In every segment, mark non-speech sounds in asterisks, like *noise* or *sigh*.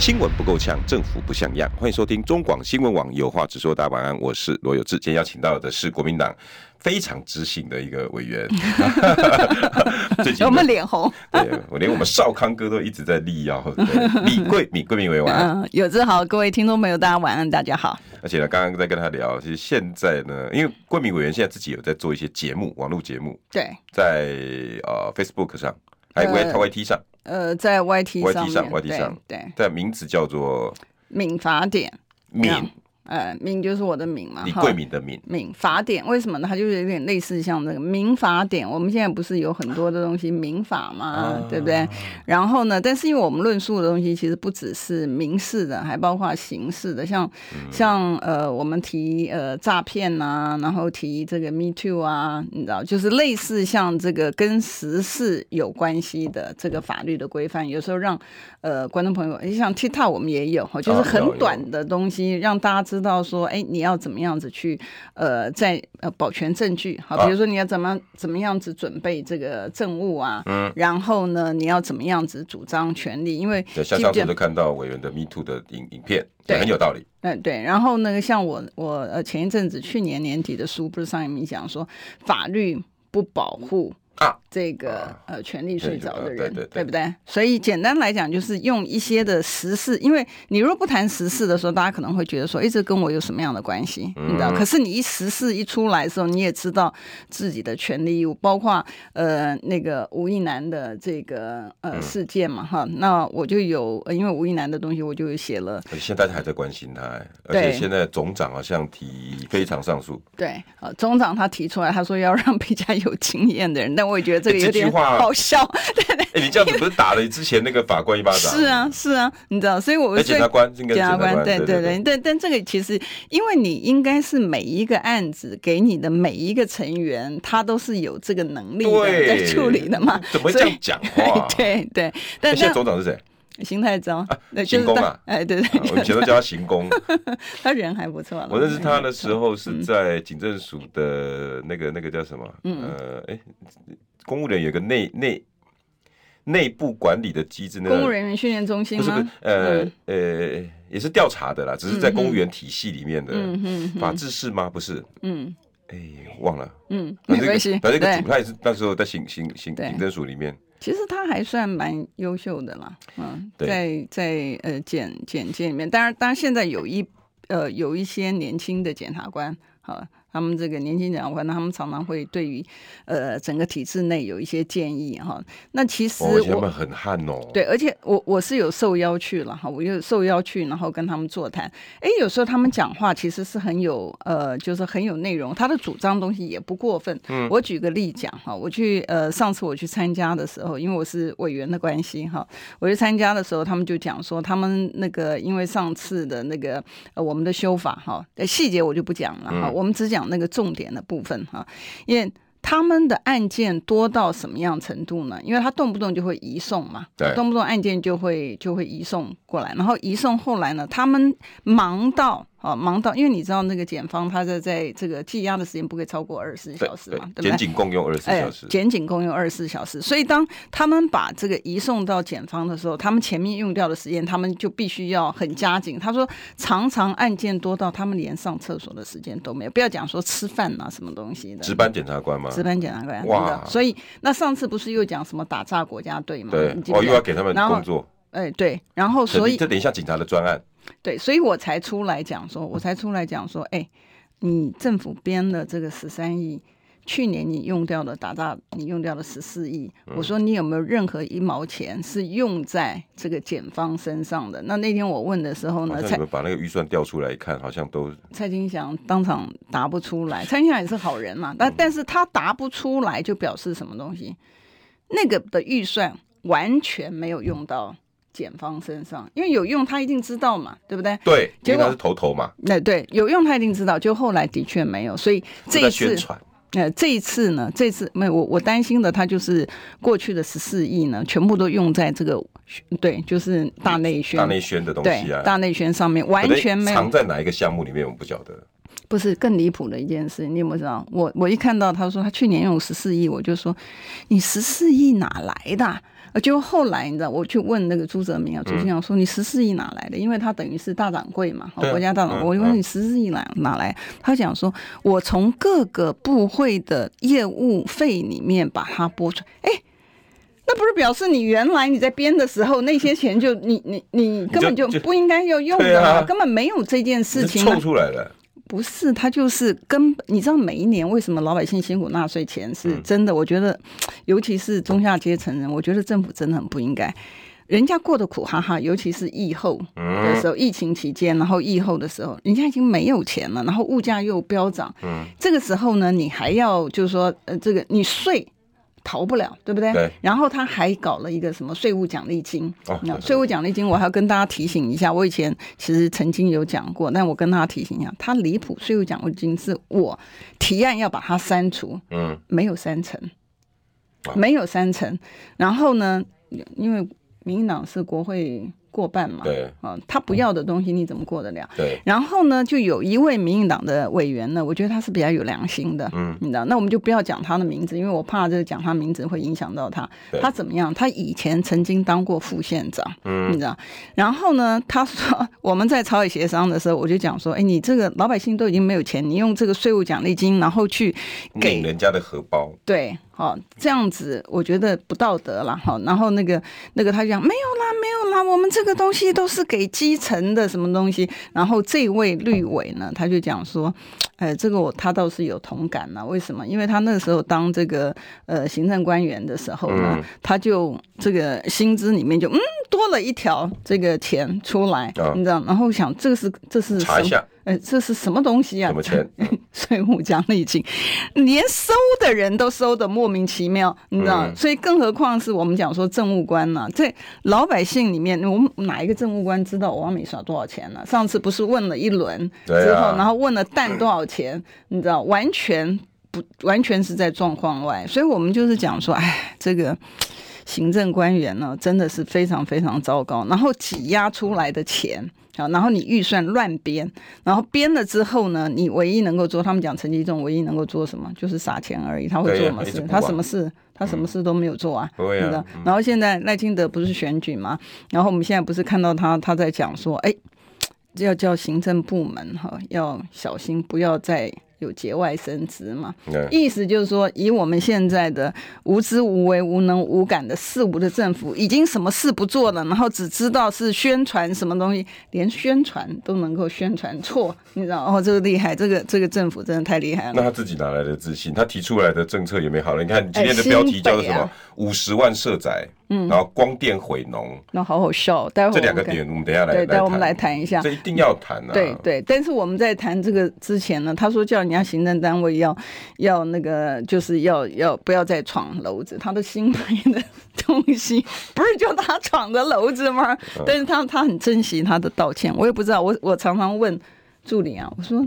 新闻不够呛，政府不像样。欢迎收听中广新闻网有话直说。大家晚安，我是罗有志。今天邀请到的是国民党非常知性的一个委员。*laughs* 最近我们脸红，*laughs* 对，我连我们少康哥都一直在力邀。*laughs* 李桂敏，桂敏委员嗯。有志好，各位听众朋友，大家晚安，大家好。而且呢，刚刚在跟他聊，其实现在呢，因为桂敏委员现在自己有在做一些节目，网络节目，对，在呃 Facebook 上，还有 YT 上。呃，在 YT 上 YT 上，YT 上，对，在，名字叫做敏法典，敏。呃，敏就是我的敏嘛，李桂敏的敏。敏法典为什么呢？它就是有点类似像这个民法典。我们现在不是有很多的东西民法嘛，啊、对不对？然后呢，但是因为我们论述的东西其实不只是民事的，还包括刑事的，像、嗯、像呃，我们提呃诈骗啊，然后提这个 Me Too 啊，你知道，就是类似像这个跟时事有关系的这个法律的规范，有时候让呃观众朋友，像 TikTok 我们也有，就是很短的东西，让大家知。道说，哎，你要怎么样子去，呃，在呃保全证据，好，比如说你要怎么怎么样子准备这个证物啊，嗯，然后呢，你要怎么样子主张权利，因为像上次都看到委员的 Me Too 的影影片，对，很有道理，嗯，对，然后那个像我我呃前一阵子去年年底的书不是上一名讲说法律不保护。啊，这个呃，权力睡着的人，对，对，对，对不对？所以简单来讲，就是用一些的时事，因为你如果不谈时事的时候，大家可能会觉得说，哎，这跟我有什么样的关系？嗯、你知道？可是你一时事一出来的时候，你也知道自己的权利义务，包括呃那个吴亦男的这个呃事件嘛，哈、嗯。那我就有，因为吴亦男的东西，我就写了。现在还在关心他，而且现在总长好像提非常上诉。对，呃，总长他提出来，他说要让比较有经验的人，但。我也觉得这个有点好笑，*laughs* 对对。哎，你这样子不是打了之前那个法官一巴掌？是啊，是啊，你知道，所以我检察官，检察官，对对对，但但这个其实，因为你应该是每一个案子给你的每一个成员，他都是有这个能力的在处理的嘛？怎么这样讲话？*laughs* 对对。但现在总长是谁？邢太昭，邢公啊，哎，对对，我以前都叫他行宫，*laughs* 他人还不错。我认识他的时候是在警政署的那个那个叫什么？呃，哎。公务人员有个内内内部管理的机制，那个公务人员训练中心？不是不是，呃、嗯、呃，也是调查的啦，只是在公务员体系里面的法制室吗？不是，嗯，哎，忘了，嗯，没关系，反正这个主，他也是那时候在行行行警政署里面。其实他还算蛮优秀的啦，嗯，在在呃简简介里面，当然当然现在有一呃有一些年轻的检察官，好。他们这个年轻检察官，他们常常会对于呃整个体制内有一些建议哈。那其实我、们很悍哦。对，而且我我是有受邀去了哈，我就受邀去，然后跟他们座谈。哎，有时候他们讲话其实是很有呃，就是很有内容，他的主张东西也不过分。嗯，我举个例讲哈，我去呃上次我去参加的时候，因为我是委员的关系哈，我去参加的时候，他们就讲说他们那个因为上次的那个呃我们的修法哈，细节我就不讲了哈，我们只讲。讲那个重点的部分哈，因为他们的案件多到什么样程度呢？因为他动不动就会移送嘛，对，动不动案件就会就会移送过来，然后移送后来呢，他们忙到。哦，忙到，因为你知道那个检方他在在这个羁押的时间不可以超过二十四小时嘛，对，对不对？检警共用二十四小时。检警共用二十四小时，所以当他们把这个移送到检方的时候，他们前面用掉的时间，他们就必须要很加紧。他说，常常案件多到他们连上厕所的时间都没有，不要讲说吃饭啊什么东西的。值班检察官吗？值班检察官。哇！所以那上次不是又讲什么打炸国家队吗？对，哦，又要给他们工作。哎，对，然后所以这等一下警察的专案。对，所以我才出来讲说，我才出来讲说，哎，你政府编的这个十三亿，去年你用掉的打炸，你用掉了十四亿，我说你有没有任何一毛钱是用在这个检方身上的？那那天我问的时候呢，你们把那个预算调出来一看，好像都蔡金祥当场答不出来。蔡金祥也是好人嘛，但但是他答不出来，就表示什么东西？那个的预算完全没有用到。检方身上，因为有用，他一定知道嘛，对不对？对，因为他是头头嘛。那对，有用他一定知道，就后来的确没有，所以这一次，呃，这一次呢，这次没有我我担心的，他就是过去的十四亿呢，全部都用在这个对，就是大内宣、大内宣的东西啊，大内宣上面完全没有藏在哪一个项目里面，我们不晓得。不是更离谱的一件事，你有没有知道？我我一看到他说他去年用十四亿，我就说你十四亿哪来的？结果后来你知道，我去问那个朱泽民啊，朱先生说你十四亿哪来的？因为他等于是大掌柜嘛，国家大掌柜。我就问你十四亿哪哪来？他讲说，我从各个部会的业务费里面把它拨出。哎，那不是表示你原来你在编的时候那些钱就你你你根本就不应该要用的嘛，根本没有这件事情凑出来了。不是，他就是根本，你知道每一年为什么老百姓辛苦纳税钱是真的？我觉得，尤其是中下阶层人，我觉得政府真的很不应该。人家过得苦哈哈，尤其是疫后的时候，疫情期间，然后疫后的时候，人家已经没有钱了，然后物价又飙涨。嗯，这个时候呢，你还要就是说，呃，这个你税。逃不了，对不对？对。然后他还搞了一个什么税务奖励金？哦，税务奖励金，我还要跟大家提醒一下，我以前其实曾经有讲过，但我跟大家提醒一下，他离谱，税务奖励金是我提案要把它删除，嗯，没有删成，没有删成。然后呢，因为民进党是国会。过半嘛，对，啊，他不要的东西你怎么过得了？对。然后呢，就有一位民进党的委员呢，我觉得他是比较有良心的，嗯，你知道，那我们就不要讲他的名字，因为我怕这个讲他名字会影响到他。他怎么样？他以前曾经当过副县长，嗯，你知道。然后呢，他说我们在朝野协商的时候，我就讲说，哎，你这个老百姓都已经没有钱，你用这个税务奖励金，然后去给人家的荷包，对。哦，这样子我觉得不道德了哈。然后那个那个他就讲没有啦，没有啦，我们这个东西都是给基层的什么东西。然后这位绿委呢，他就讲说，呃，这个我他倒是有同感呐。为什么？因为他那个时候当这个呃行政官员的时候呢，嗯、他就这个薪资里面就嗯多了一条这个钱出来，哦、你知道？然后想这个是这是查一下。哎，这是什么东西啊？什么钱？*laughs* 税务奖励金，连收的人都收的莫名其妙，你知道？嗯、所以更何况是我们讲说政务官呢、啊？在老百姓里面，我们哪一个政务官知道王美耍多少钱呢、啊？上次不是问了一轮之后，啊、然后问了蛋多少钱？嗯、你知道？完全不完全是在状况外，所以我们就是讲说，哎，这个行政官员呢，真的是非常非常糟糕，然后挤压出来的钱。啊，然后你预算乱编，然后编了之后呢，你唯一能够做，他们讲陈吉仲唯一能够做什么，就是撒钱而已。他会做什么事？他什么事？他什么事都没有做啊。对的。然后现在赖清德不是选举吗？然后我们现在不是看到他他在讲说，哎，要叫行政部门哈要小心，不要再。有节外生枝嘛？意思就是说，以我们现在的无知无为、无能无感的四无的政府，已经什么事不做了，然后只知道是宣传什么东西，连宣传都能够宣传错，你知道？哦，这个厉害，这个这个政府真的太厉害了。那他自己哪来的自信？他提出来的政策也没好了。你看今天的标题叫做什么？五十万社宅。嗯，然后光电毁农，那好好笑。待会这两个点，我们等一下来对，待我们来谈一下。这一定要谈啊！对对，但是我们在谈这个之前呢，他说叫人家行政单位要要那个，就是要要不要再闯篓子。他的新买的东西不是就他闯的篓子吗？嗯、但是他他很珍惜他的道歉。我也不知道，我我常常问助理啊，我说，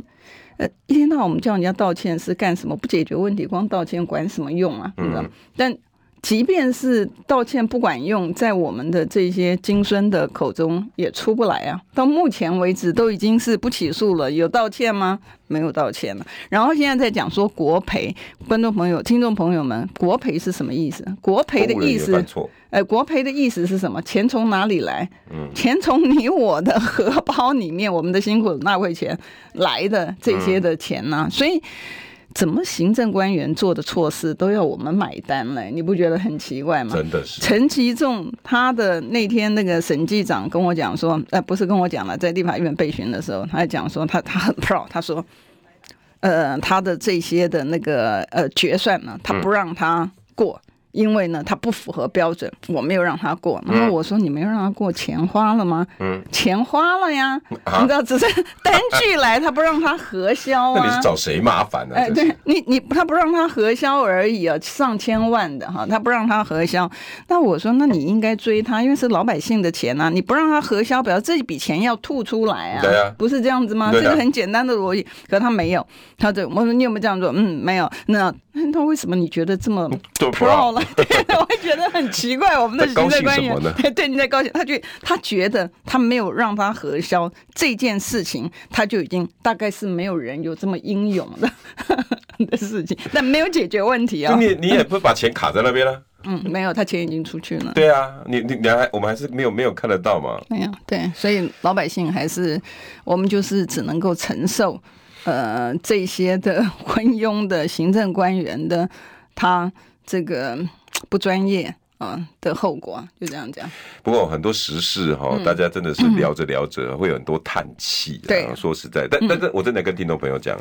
呃，一天到晚我们叫人家道歉是干什么？不解决问题，光道歉管什么用啊？你知道？嗯、但即便是道歉不管用，在我们的这些金孙的口中也出不来啊！到目前为止都已经是不起诉了，有道歉吗？没有道歉了。然后现在在讲说国赔，观众朋友、听众朋友们，国赔是什么意思？国赔的意思，哎，国赔的意思是什么？钱从哪里来？嗯，钱从你我的荷包里面，我们的辛苦纳税钱来的这些的钱呢、啊？所以。怎么行政官员做的错事都要我们买单嘞？你不觉得很奇怪吗？真的是。陈其仲他的那天那个审计长跟我讲说，呃，不是跟我讲了，在立法院备询的时候，他还讲说他他很 proud，他说，呃，他的这些的那个呃决算呢，他不让他过。嗯因为呢，他不符合标准，我没有让他过。然后我说：“你没有让他过，钱花了吗？”嗯，钱花了呀。啊、你知道，只是单据来，他不让他核销啊。*laughs* 那你是找谁麻烦呢、啊？哎，对你，你他不让他核销而已啊，上千万的哈，他不让他核销。那我说，那你应该追他，因为是老百姓的钱呐、啊，你不让他核销，表示这笔钱要吐出来啊。对啊，不是这样子吗？这个很简单的逻辑。可他没有，他这我说你有没有这样做？嗯，没有。那那为什么你觉得这么 pro 了？对，我会觉得很奇怪。我们的行政官员，对，你在高兴，他就他觉得他没有让他核销这件事情，他就已经大概是没有人有这么英勇的 *laughs* 的事情，但没有解决问题啊。你你也不把钱卡在那边了？嗯，没有，他钱已经出去了。对啊，你你你还我们还是没有没有看得到嘛？没有，对，所以老百姓还是我们就是只能够承受。呃，这些的 *laughs* 昏庸的行政官员的他这个 *tsk* 不专业啊、呃、的后果，就这样讲。不过很多时事哈，大家真的是聊着聊着会有很多叹气。对、嗯，说实在，但但是我真的跟听众朋友讲。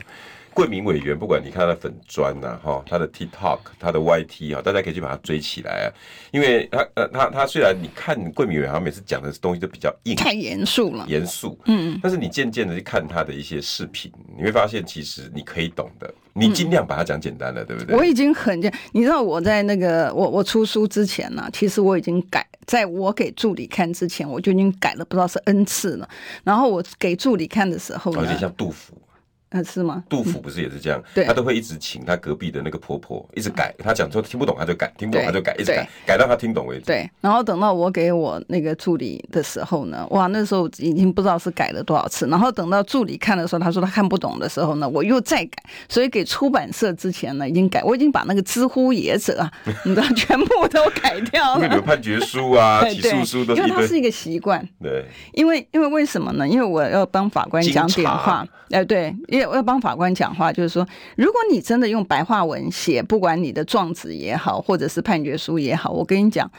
贵民委员，不管你看他的粉砖呐，哈，他的 TikTok，他的 YT 啊，大家可以去把他追起来啊。因为他呃，他他虽然你看贵民委员，他每次讲的东西都比较硬，太严肃了，严肃，嗯，但是你渐渐的去看他的一些视频，你会发现其实你可以懂的，你尽量把它讲简单了，对不对？我已经很，你知道我在那个我我出书之前呢，其实我已经改，在我给助理看之前，我就已经改了不知道是 N 次了。然后我给助理看的时候呢，有点像杜甫。啊，是吗？杜甫不是也是这样？对，他都会一直请他隔壁的那个婆婆一直改，他讲说听不懂他就改，听不懂他就改，一直改，改到他听懂为止。对，然后等到我给我那个助理的时候呢，哇，那时候已经不知道是改了多少次。然后等到助理看的时候，他说他看不懂的时候呢，我又再改。所以给出版社之前呢，已经改，我已经把那个知乎也者啊，*laughs* 你知道全部都改掉了。因为你们判决书啊、*laughs* 起诉书都是，因为它是一个习惯。对，因为因为为什么呢？因为我要帮法官讲点话。哎，对，因为我要帮法官讲话，就是说，如果你真的用白话文写，不管你的状子也好，或者是判决书也好，我跟你讲，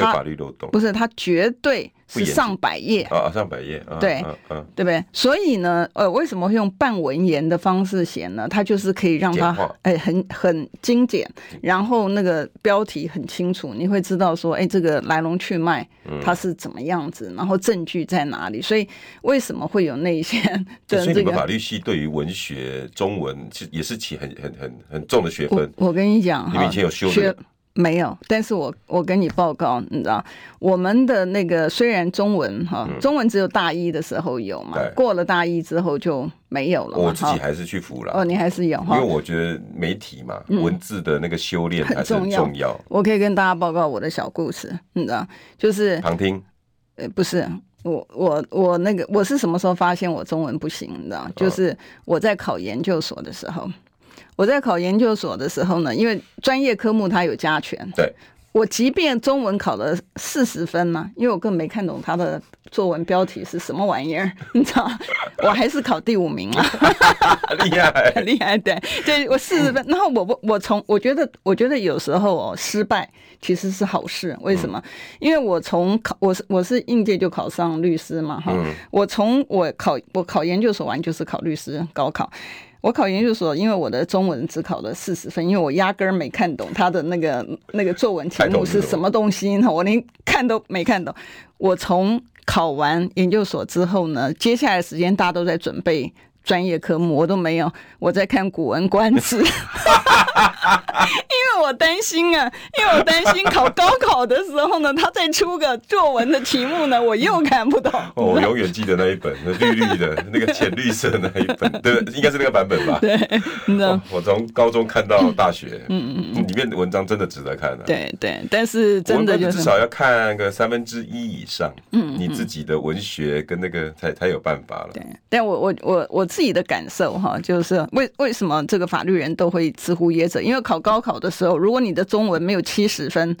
他。他法律漏洞不是，他绝对是上百页啊，上百页，啊对，嗯，对不对？所以呢，呃，为什么会用半文言的方式写呢？它就是可以让它哎，很很精简，然后那个标题很清楚，你会知道说，哎，这个来龙去脉，它是怎么样子，然后证据在哪里？所以为什么会有那些 *laughs* 的？所以你们法律系对于文学中文其实也是起很很很很重的学分。我跟你讲，你们以前有修的。没有，但是我我跟你报告，你知道，我们的那个虽然中文哈，中文只有大一的时候有嘛，过了大一之后就没有了。我自己还是去服了。哦，你还是有哈，因为我觉得媒体嘛，文字的那个修炼还是很重要。我可以跟大家报告我的小故事，你知道，就是旁听。呃，不是，我我我那个我是什么时候发现我中文不行？你知道，就是我在考研究所的时候。我在考研究所的时候呢，因为专业科目它有加权，对，我即便中文考了四十分呢，因为我根本没看懂他的作文标题是什么玩意儿，你知道，*laughs* 我还是考第五名了，*laughs* 厉害，很 *laughs* 厉害，对，对我四十分，然后我我我从我觉得我觉得有时候哦失败其实是好事，为什么？因为我从考我是我是应届就考上律师嘛，哈，我从我考我考研究所完就是考律师高考。我考研究所，因为我的中文只考了四十分，因为我压根儿没看懂他的那个那个作文题目是什么东西，我连看都没看懂。我从考完研究所之后呢，接下来时间大家都在准备。专业科目我都没有，我在看《古文观止》，*laughs* *laughs* 因为我担心啊，因为我担心考高考的时候呢，他再出个作文的题目呢，我又看不懂。哦，我永远记得那一本，那绿绿的那个浅绿色的那一本，对，应该是那个版本吧？对，你知道，我从高中看到大学，嗯嗯嗯，里面的文章真的值得看的。对对，但是真的就是至少要看个三分之一以上，嗯，你自己的文学跟那个才才有办法了。对，但我我我我。自己的感受哈，就是为为什么这个法律人都会知乎因为考高考的时候，如果你的中文没有七十分，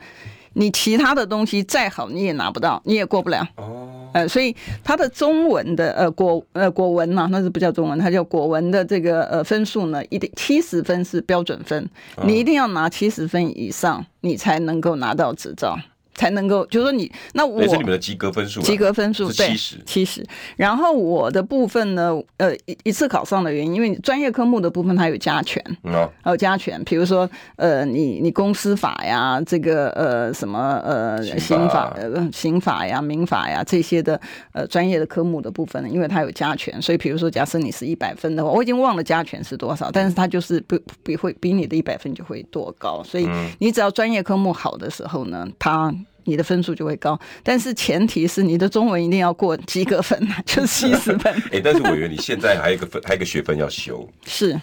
你其他的东西再好你也拿不到，你也过不了。哦，呃，所以他的中文的呃国呃国文嘛，那是不叫中文，它叫国文的这个呃分数呢，一定七十分是标准分，你一定要拿七十分以上，你才能够拿到执照。才能够，就是说你那我是你们的及格分数，及格分数对七十七十。然后我的部分呢，呃，一一次考上的原因，因为专业科目的部分它有加权，嗯，还有加权，比如说呃，你你公司法呀，这个呃什么呃刑法呃刑法呀、民法呀这些的呃专业的科目的部分呢，因为它有加权，所以比如说假设你是一百分的话，我已经忘了加权是多少，但是它就是不比会比你的一百分就会多高，所以你只要专业科目好的时候呢，它。你的分数就会高，但是前提是你的中文一定要过及格分啊，*laughs* 就是七十分。*laughs* 哎、欸，但是我以为你现在还有一个分，还有一个学分要修，是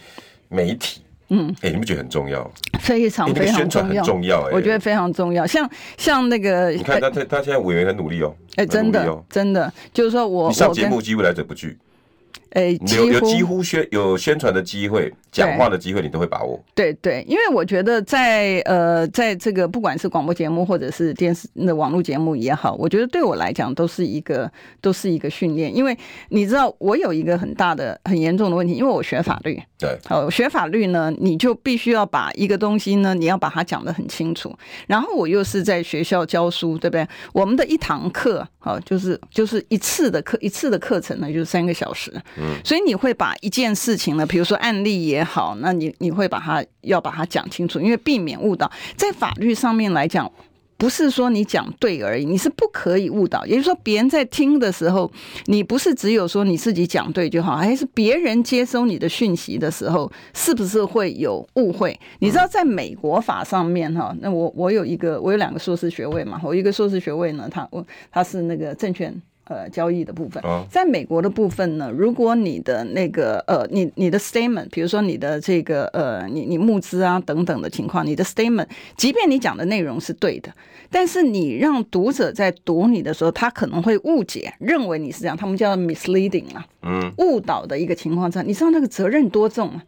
媒体。嗯，哎、欸，你不觉得很重要？非常非常重要，欸那个、很重要、欸。我觉得非常重要。像像那个，你看他他他现在委员很努力哦。哎、欸，真的真的，就是说我你上节目几乎来者不拒。哎，有有几乎宣有宣传的机会，讲话的机会，你都会把握。对对，因为我觉得在呃，在这个不管是广播节目或者是电视那网络节目也好，我觉得对我来讲都是一个都是一个训练。因为你知道，我有一个很大的很严重的问题，因为我学法律。对，好，学法律呢，你就必须要把一个东西呢，你要把它讲得很清楚。然后我又是在学校教书，对不对？我们的一堂课，好，就是就是一次的课，一次的课程呢，就是三个小时。所以你会把一件事情呢，比如说案例也好，那你你会把它要把它讲清楚，因为避免误导。在法律上面来讲，不是说你讲对而已，你是不可以误导。也就是说，别人在听的时候，你不是只有说你自己讲对就好，还是别人接收你的讯息的时候，是不是会有误会？你知道，在美国法上面哈，那我我有一个，我有两个硕士学位嘛，我一个硕士学位呢，他我他是那个证券。呃，交易的部分，在美国的部分呢，如果你的那个呃，你你的 statement，比如说你的这个呃，你你募资啊等等的情况，你的 statement，即便你讲的内容是对的，但是你让读者在读你的时候，他可能会误解，认为你是这样，他们叫 misleading 啊，嗯，误导的一个情况下，你知道那个责任多重啊？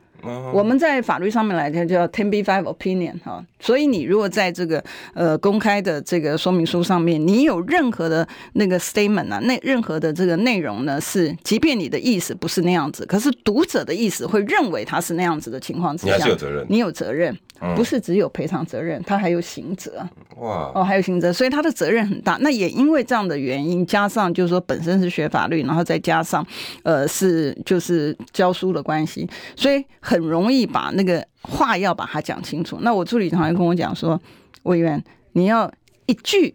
我们在法律上面来讲叫 Ten B Five opinion 哈，所以你如果在这个呃公开的这个说明书上面，你有任何的那个 statement 啊，那任何的这个内容呢，是即便你的意思不是那样子，可是读者的意思会认为他是那样子的情况之下，你还是有责任，你有责任。不是只有赔偿责任，他还有刑责。哇哦，还有刑责，所以他的责任很大。那也因为这样的原因，加上就是说本身是学法律，然后再加上呃是就是教书的关系，所以很容易把那个话要把它讲清楚。那我助理常常跟我讲说，委员你要一句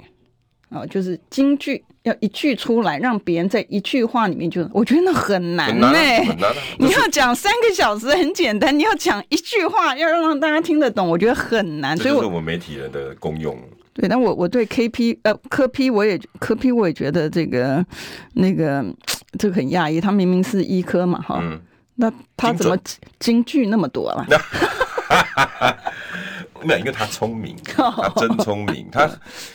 啊，就是金句。要一句出来，让别人在一句话里面就，我觉得那很难呢、欸。*laughs* 你要讲三个小时很简单，你要讲一句话，要让大家听得懂，我觉得很难。所以，我们媒体人的功用。对，但我我对 K P 呃科 P 我也科 P 我也觉得这个那个这个很讶异，他明明是医科嘛哈、嗯，那他怎么京剧那么多了？*laughs* 没有，因为他聪明，他真聪明。他，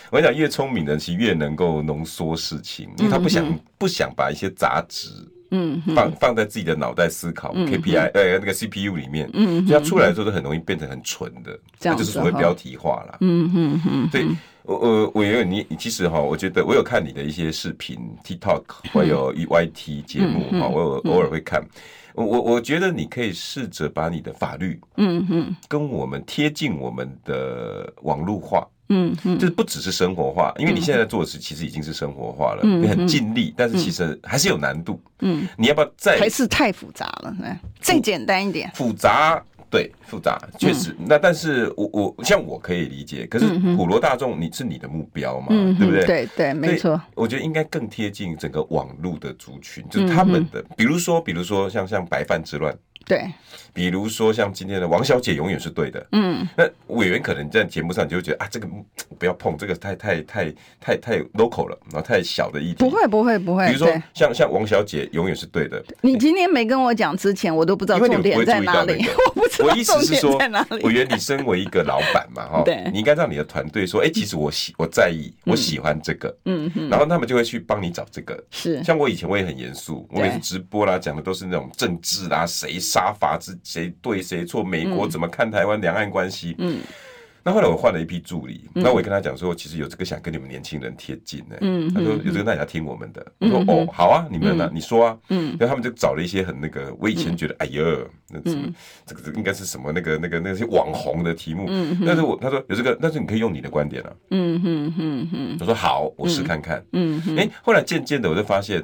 我跟你讲，越聪明的人其实越能够浓缩事情，因为他不想、嗯、不想把一些杂质，嗯，放放在自己的脑袋思考、嗯、KPI，呃，那个 CPU 里面，嗯，所以他出来的时候都很容易变成很蠢的，这样就是所谓标题化了。嗯嗯嗯，对，我我我有你，其实哈，我觉得我有看你的一些视频，TikTok 会有 YT 节目哈，我有偶尔会看。我我觉得你可以试着把你的法律，嗯嗯，跟我们贴近我们的网络化，嗯嗯，就是不只是生活化，因为你现在做的事其实已经是生活化了，你很尽力，但是其实还是有难度，嗯，你要不要再还是太复杂了，再简单一点，复杂。对，复杂确实。嗯、那但是我我像我可以理解，可是普罗大众你是你的目标嘛，嗯、对不对？对对，没错。我觉得应该更贴近整个网络的族群，就是他们的，比如说比如说像像白饭之乱。对，比如说像今天的王小姐永远是对的，嗯，那委员可能在节目上就会觉得啊，这个不要碰，这个太太太太太 local 了，然后太小的议题。不会不会不会。比如说像像王小姐永远是对的。你今天没跟我讲之前，我都不知道重点在哪里。*laughs* 我不 *laughs* 知道重点在哪里。委员，你身为一个老板嘛，哈，对，你应该让你的团队说，哎，其实我喜我在意，我喜欢这个，嗯嗯，然后他们就会去帮你找这个。是，像我以前我也很严肃，我每次直播啦，讲的都是那种政治啦，谁。杀伐之谁对谁错？美国怎么看台湾两岸关系？嗯，那后来我换了一批助理，那我也跟他讲说，其实有这个想跟你们年轻人贴近呢。嗯，他说有这个那你要听我们的。我说哦，好啊，你们呢？你说啊。嗯，然后他们就找了一些很那个，我以前觉得哎呀，那什么这个应该是什么那个那个那些网红的题目。嗯，但是我他说有这个，但是你可以用你的观点啊。嗯嗯嗯嗯。我说好，我试看看。嗯嗯。哎，后来渐渐的我就发现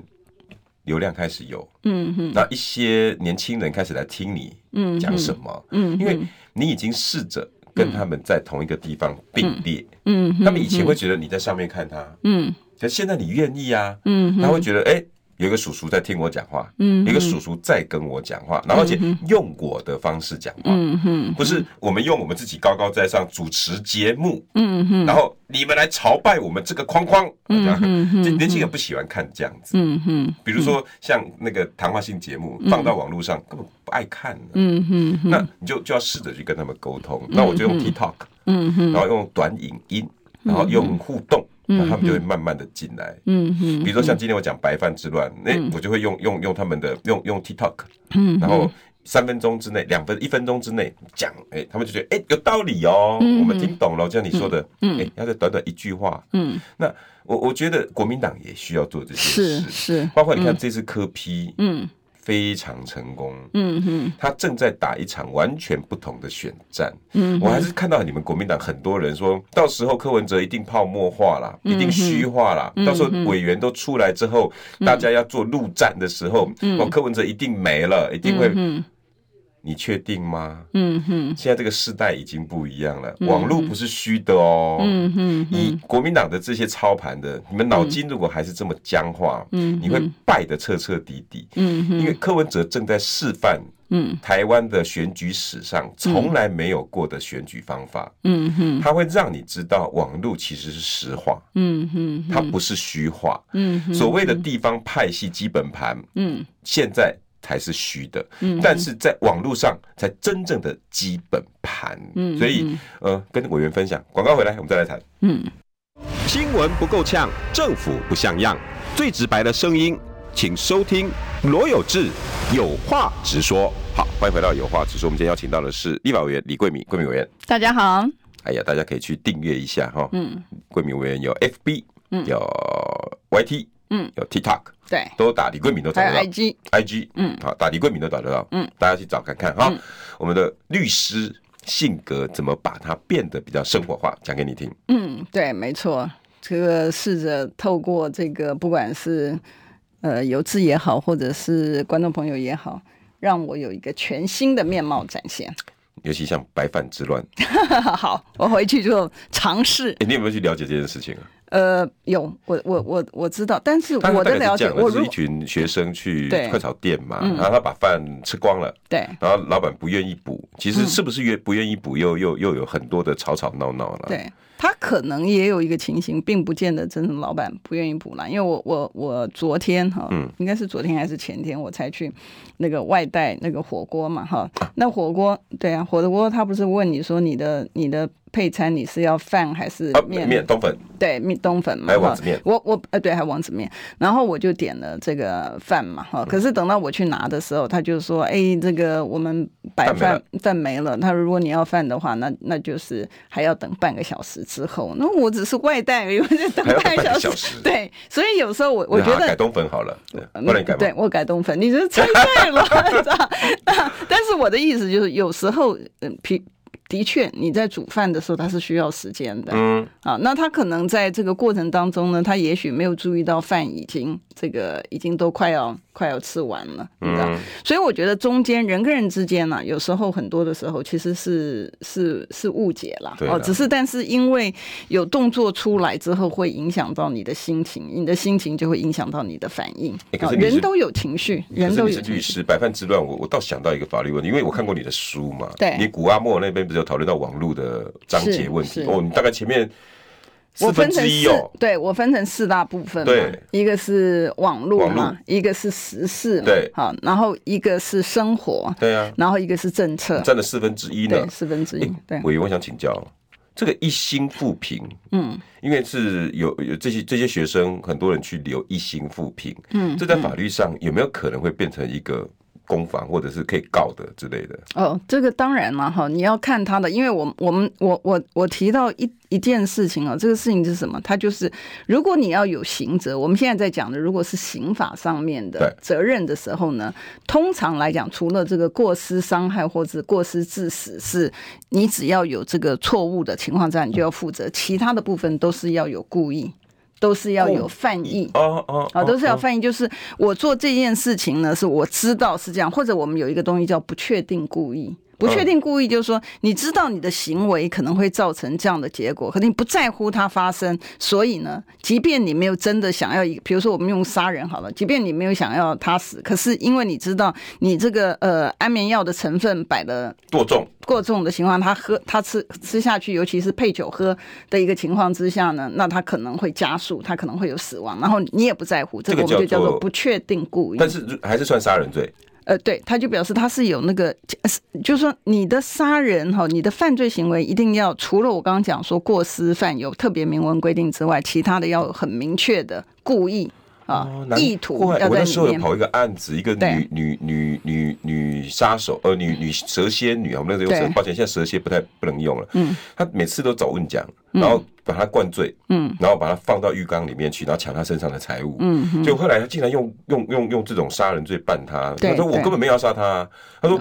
流量开始有。嗯哼。那一些年轻人开始来听你讲什么。嗯。因为你已经试着。跟他们在同一个地方并列，嗯，他们以前会觉得你在上面看他，嗯，可现在你愿意啊，嗯，他会觉得，哎。有一个叔叔在听我讲话，嗯，有一个叔叔在跟我讲话，然后而且用我的方式讲话，嗯哼，不是我们用我们自己高高在上主持节目，嗯哼，然后你们来朝拜我们这个框框，嗯哼，年轻人不喜欢看这样子，嗯哼，比如说像那个谈话性节目放到网络上根本不爱看，嗯哼，那你就就要试着去跟他们沟通，那我就用 TikTok，嗯哼，然后用短影音，然后用互动。那他们就会慢慢的进来，嗯嗯，比如说像今天我讲白饭之乱，那我就会用用用他们的用用 TikTok，嗯，然后三分钟之内、两分一分钟之内讲，哎，他们就觉得哎有道理哦，我们听懂了，就像你说的，嗯，哎，要在短短一句话，嗯，那我我觉得国民党也需要做这些事，是是，包括你看这次柯批嗯。非常成功，嗯哼，他正在打一场完全不同的选战，嗯，我还是看到你们国民党很多人说，到时候柯文哲一定泡沫化了，一定虚化了，到时候委员都出来之后，大家要做陆战的时候，哦，柯文哲一定没了，一定会。你确定吗？嗯哼，现在这个时代已经不一样了，网络不是虚的哦。嗯哼，以国民党的这些操盘的，你们脑筋如果还是这么僵化，嗯，你会败得彻彻底底。嗯哼，因为柯文哲正在示范，嗯，台湾的选举史上从来没有过的选举方法。嗯哼，他会让你知道网络其实是实话。嗯哼，它不是虚话。嗯哼，所谓的地方派系基本盘，嗯，现在。才是虚的，嗯但是在网络上才真正的基本盘。嗯，所以呃，跟委员分享。广告回来，我们再来谈。嗯，新闻不够呛，政府不像样，最直白的声音，请收听罗有志有话直说。好，欢迎回到有话直说。我们今天邀请到的是立法委员李桂敏，桂敏委员。大家好。哎呀，大家可以去订阅一下哈。嗯，桂敏委员有 FB，嗯，有 YT。嗯，有 TikTok，对，都打李桂敏都找得到，IG，IG，嗯，好，打李桂敏都找得到，嗯，大家去找看看哈。我们的律师性格怎么把它变得比较生活化，讲给你听。嗯，对，没错，这个试着透过这个，不管是呃游资也好，或者是观众朋友也好，让我有一个全新的面貌展现。尤其像白饭之乱，*laughs* 好，我回去就尝试。哎，你有没有去了解这件事情啊？呃，有，我我我我知道，但是我的了解，我是一群学生去快炒店嘛，然后他把饭吃光了，对，然后老板不愿意补，其实是不是愿不愿意补，又又又有很多的吵吵闹闹了，对。他可能也有一个情形，并不见得真的老板不愿意补了。因为我我我昨天哈，应该是昨天还是前天，我才去那个外带那个火锅嘛哈。那火锅对啊，火锅他不是问你说你的你的。配餐你是要饭还是面？面冬粉。对，面冬粉嘛。还有王子面。我我呃对，还有王子面。然后我就点了这个饭嘛哈。可是等到我去拿的时候，他就说：“哎，这个我们白饭饭没了。”他说：“如果你要饭的话，那那就是还要等半个小时之后。”那我只是外带而已，我就等半个小时。*laughs* 对，所以有时候我我觉得改冬粉好了，对，不能改。对，我改冬粉，你就是猜对了，*laughs* 知道？*laughs* 但是我的意思就是，有时候嗯，皮。的确，你在煮饭的时候，它是需要时间的。嗯，啊，那他可能在这个过程当中呢，他也许没有注意到饭已经这个已经都快要快要吃完了，你知道？所以我觉得中间人跟人之间呢，有时候很多的时候其实是是是误解了。哦，只是但是因为有动作出来之后，会影响到你的心情，你的心情就会影响到你的反应。人都有情绪，人都有。律师，百饭之乱，我我倒想到一个法律问题，因为我看过你的书嘛。对。你古阿莫那边不是？有讨论到网络的章节问题哦，你大概前面四分之一哦，对我分成四大部分，对，一个是网络嘛，一个是时事，对，好，然后一个是生活，对啊，然后一个是政策，占了四分之一呢，四分之一。对，委员，我想请教这个一心复评，嗯，因为是有有这些这些学生，很多人去留一心复评，嗯，这在法律上有没有可能会变成一个攻防或者是可以告的之类的？哦，这个当然了，哈，你要看他的，因为我我们我我我提到一一件事情啊，这个事情是什么？它就是如果你要有刑责，我们现在在讲的，如果是刑法上面的责任的时候呢，通常来讲，除了这个过失伤害或者过失致死，是你只要有这个错误的情况下，你就要负责，其他的部分都是要有故意。都是要有犯意。哦哦，啊，都是要犯意，就是我做这件事情呢，是我知道是这样，或者我们有一个东西叫不确定故意。不确定故意就是说，你知道你的行为可能会造成这样的结果，可是你不在乎它发生，所以呢，即便你没有真的想要比如说我们用杀人好了，即便你没有想要他死，可是因为你知道你这个呃安眠药的成分摆的过重。过重的情况，他喝他吃吃下去，尤其是配酒喝的一个情况之下呢，那他可能会加速，他可能会有死亡，然后你也不在乎，这个我们就叫做不确定故意，但是还是算杀人罪。呃，对，他就表示他是有那个，就是说你的杀人哈，你的犯罪行为一定要除了我刚刚讲说过失犯有特别明文规定之外，其他的要很明确的故意啊，意图要在里面。我那时候有跑一个案子，一个女女女女女杀手，呃，女女蛇蝎女啊，我们那时候用蛇，抱歉，现在蛇蝎不太不能用了。嗯，她每次都找问讲，然后。把她灌醉，嗯，然后把她放到浴缸里面去，然后抢她身上的财物，嗯，就后来她竟然用用用用这种杀人罪办她，她说我根本没有要杀他，他说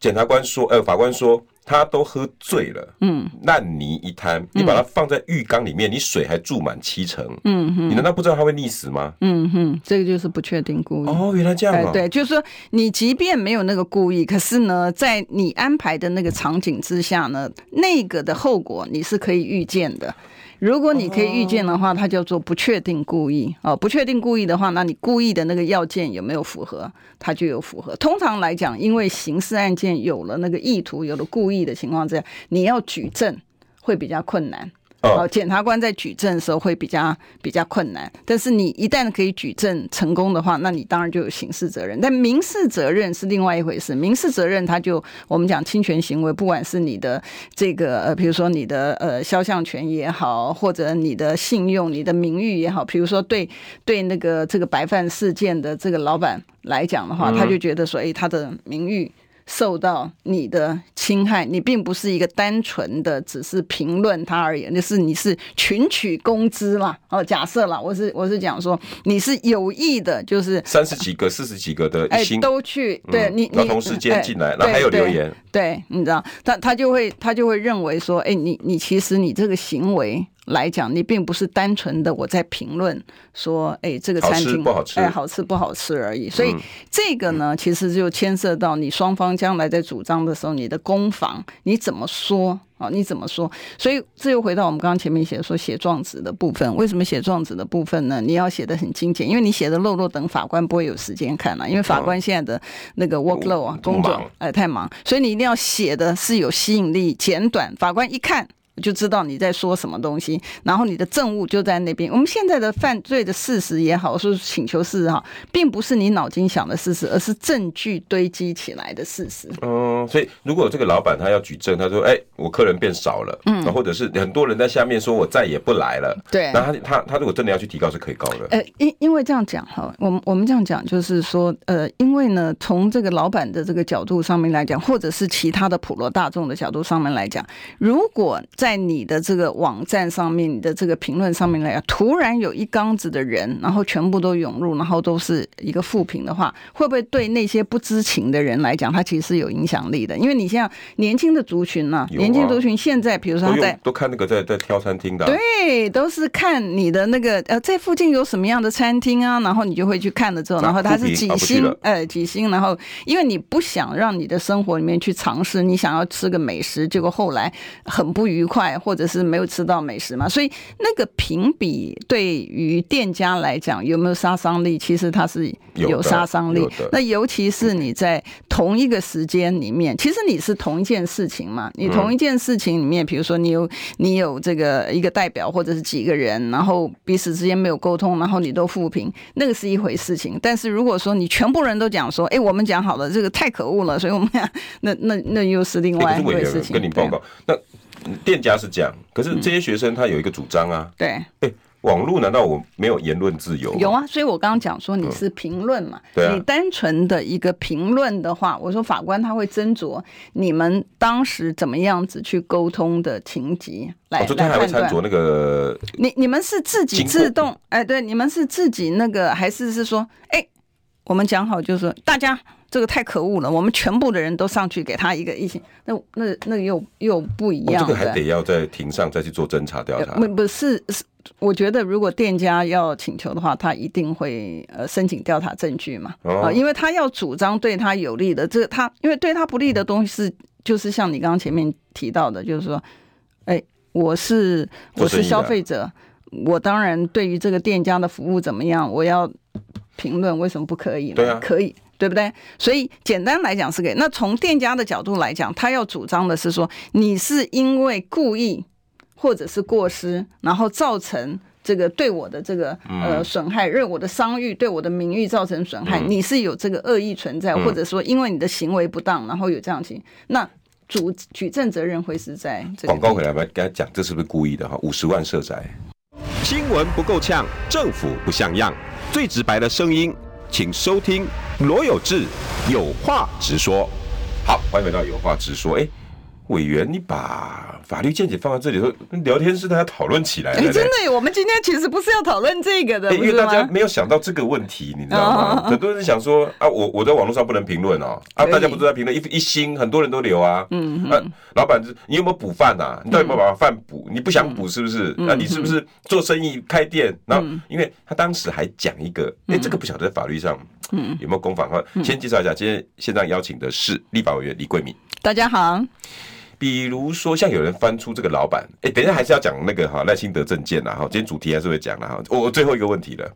检察官说，呃，法官说他都喝醉了，嗯，烂泥一滩，你把它放在浴缸里面，你水还注满七成，嗯哼，你难道不知道他会溺死吗？嗯哼，这个就是不确定故意。哦，原来这样啊，对，就是说你即便没有那个故意，可是呢，在你安排的那个场景之下呢，那个的后果你是可以预见的。如果你可以预见的话，它叫做不确定故意哦。不确定故意的话，那你故意的那个要件有没有符合？它就有符合。通常来讲，因为刑事案件有了那个意图、有了故意的情况之下，你要举证会比较困难。哦，检察官在举证的时候会比较比较困难，但是你一旦可以举证成功的话，那你当然就有刑事责任。但民事责任是另外一回事，民事责任它就我们讲侵权行为，不管是你的这个呃，比如说你的呃肖像权也好，或者你的信用、你的名誉也好，比如说对对那个这个白饭事件的这个老板来讲的话，他就觉得说，哎，他的名誉。受到你的侵害，你并不是一个单纯的只是评论他而言，就是你是群取公资啦。哦，假设啦，我是我是讲说你是有意的，就是三十几个、四十几个的，哎，都去对你，你同时间进来，然后还有留言，对，你知道，他他就会他就会认为说，哎，你你其实你这个行为。来讲，你并不是单纯的我在评论说，哎，这个餐厅不好吃，哎，好吃不好吃而已。所以这个呢，其实就牵涉到你双方将来在主张的时候，你的攻防你怎么说啊？你怎么说？所以这又回到我们刚刚前面写的说写状纸的部分。为什么写状纸的部分呢？你要写的很精简，因为你写的漏漏等法官不会有时间看了，因为法官现在的那个 workload 啊，工作哎太忙，所以你一定要写的是有吸引力、简短，法官一看。就知道你在说什么东西，然后你的证物就在那边。我们现在的犯罪的事实也好，说请求事实哈，并不是你脑筋想的事实，而是证据堆积起来的事实。嗯，所以如果这个老板他要举证，他说：“哎，我客人变少了。”嗯，或者是很多人在下面说我再也不来了。对，那他他他如果真的要去提高，是可以告的。呃，因因为这样讲哈，我们我们这样讲就是说，呃，因为呢，从这个老板的这个角度上面来讲，或者是其他的普罗大众的角度上面来讲，如果在在你的这个网站上面，你的这个评论上面来讲，突然有一缸子的人，然后全部都涌入，然后都是一个负评的话，会不会对那些不知情的人来讲，他其实是有影响力的？因为你像年轻的族群呢、啊，年轻族群现在，比如说他在都看那个在在挑餐厅的、啊，对，都是看你的那个呃，在附近有什么样的餐厅啊，然后你就会去看了之后，然后他是几星，呃，几星，然后因为你不想让你的生活里面去尝试，你想要吃个美食，结果后来很不愉快。或者是没有吃到美食嘛，所以那个评比对于店家来讲有没有杀伤力？其实它是有杀伤力。那尤其是你在同一个时间里面，其实你是同一件事情嘛。你同一件事情里面，比如说你有你有这个一个代表或者是几个人，然后彼此之间没有沟通，然后你都负评，那个是一回事情。但是如果说你全部人都讲说，哎，我们讲好了，这个太可恶了，所以我们俩 *laughs* 那那那又是另外一回事情。跟你报告那。店家是这样，可是这些学生他有一个主张啊，嗯、对，哎，网络难道我没有言论自由？有啊，所以我刚刚讲说你是评论嘛，嗯啊、你单纯的一个评论的话，我说法官他会斟酌你们当时怎么样子去沟通的情节来、哦、就他还会斟酌那个你你们是自己自动哎，对，你们是自己那个还是是说哎，我们讲好就是大家。这个太可恶了！我们全部的人都上去给他一个异性，那那那又又不一样。这个还得要在庭上再去做侦查调查。不不是是，我觉得如果店家要请求的话，他一定会呃申请调查证据嘛啊、哦，因为他要主张对他有利的，这他因为对他不利的东西是就是像你刚刚前面提到的，就是说，哎，我是我是消费者，我当然对于这个店家的服务怎么样，我要评论，为什么不可以呢？对啊，可以。对不对？所以简单来讲是给那从店家的角度来讲，他要主张的是说，你是因为故意或者是过失，然后造成这个对我的这个呃损害，对我的商誉对我的名誉造成损害，你是有这个恶意存在，或者说因为你的行为不当，然后有这样情，那主举证责任会是在这广告回来吧，跟他讲这是不是故意的哈？五十万社宅，新闻不够呛，政府不像样，最直白的声音。请收听罗有志有话直说。好，欢迎回到有话直说。哎。委员，你把法律见解放在这里头，聊天室大家讨论起来。哎，真的，我们今天其实不是要讨论这个的，因为大家没有想到这个问题，你知道吗？很多人想说啊，我我在网络上不能评论哦，啊，大家不都在评论一一星，很多人都留啊。嗯嗯。老板，你有没有补饭啊？你到底有没有把饭补？你不想补是不是？那你是不是做生意开店？然后，因为他当时还讲一个，哎，这个不晓得在法律上有没有公法？哈，先介绍一下，今天现在邀请的是立法委员李桂敏。大家好。比如说，像有人翻出这个老板，哎，等一下还是要讲那个哈赖清德证件啦哈，今天主题还是会讲的哈。我最后一个问题了，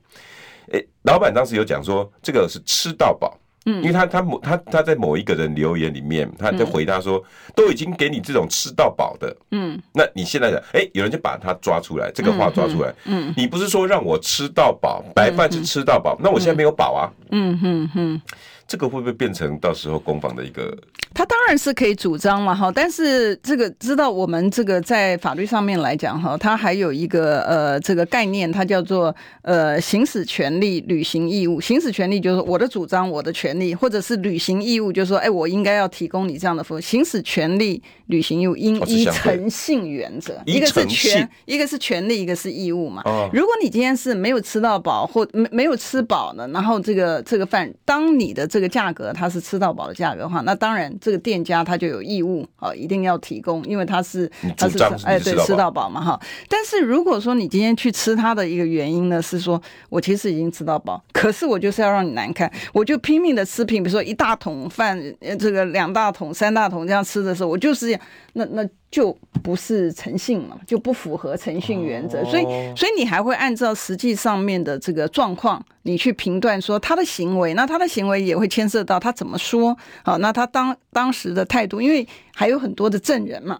哎，老板当时有讲说这个是吃到饱，嗯，因为他他某他他在某一个人留言里面，他就回答说，都已经给你这种吃到饱的，嗯，那你现在的哎，有人就把他抓出来，这个话抓出来，嗯，你不是说让我吃到饱，白饭是吃到饱，那我现在没有饱啊，嗯哼哼。这个会不会变成到时候攻防的一个？他当然是可以主张了，哈，但是这个知道我们这个在法律上面来讲，哈，它还有一个呃这个概念，它叫做呃行使权利、履行义务。行使权利就是我的主张、我的权利，或者是履行义务，就是说，哎，我应该要提供你这样的服务。行使权利、履行义务应依诚信原则，一个是权，一个是权利，一个是义务嘛。如果你今天是没有吃到饱或没没有吃饱呢，然后这个这个饭，当你的这个价格它是吃到饱的价格的话，那当然这个店家他就有义务啊，一定要提供，因为他是他是哎对吃到饱嘛哈。但是如果说你今天去吃它的一个原因呢，是说我其实已经吃到饱，可是我就是要让你难看，我就拼命的吃品，比如说一大桶饭，这个两大桶、三大桶这样吃的时候，我就是那那。就不是诚信了，就不符合诚信原则，所以所以你还会按照实际上面的这个状况，你去评断说他的行为，那他的行为也会牵涉到他怎么说，好，那他当当时的态度，因为还有很多的证人嘛。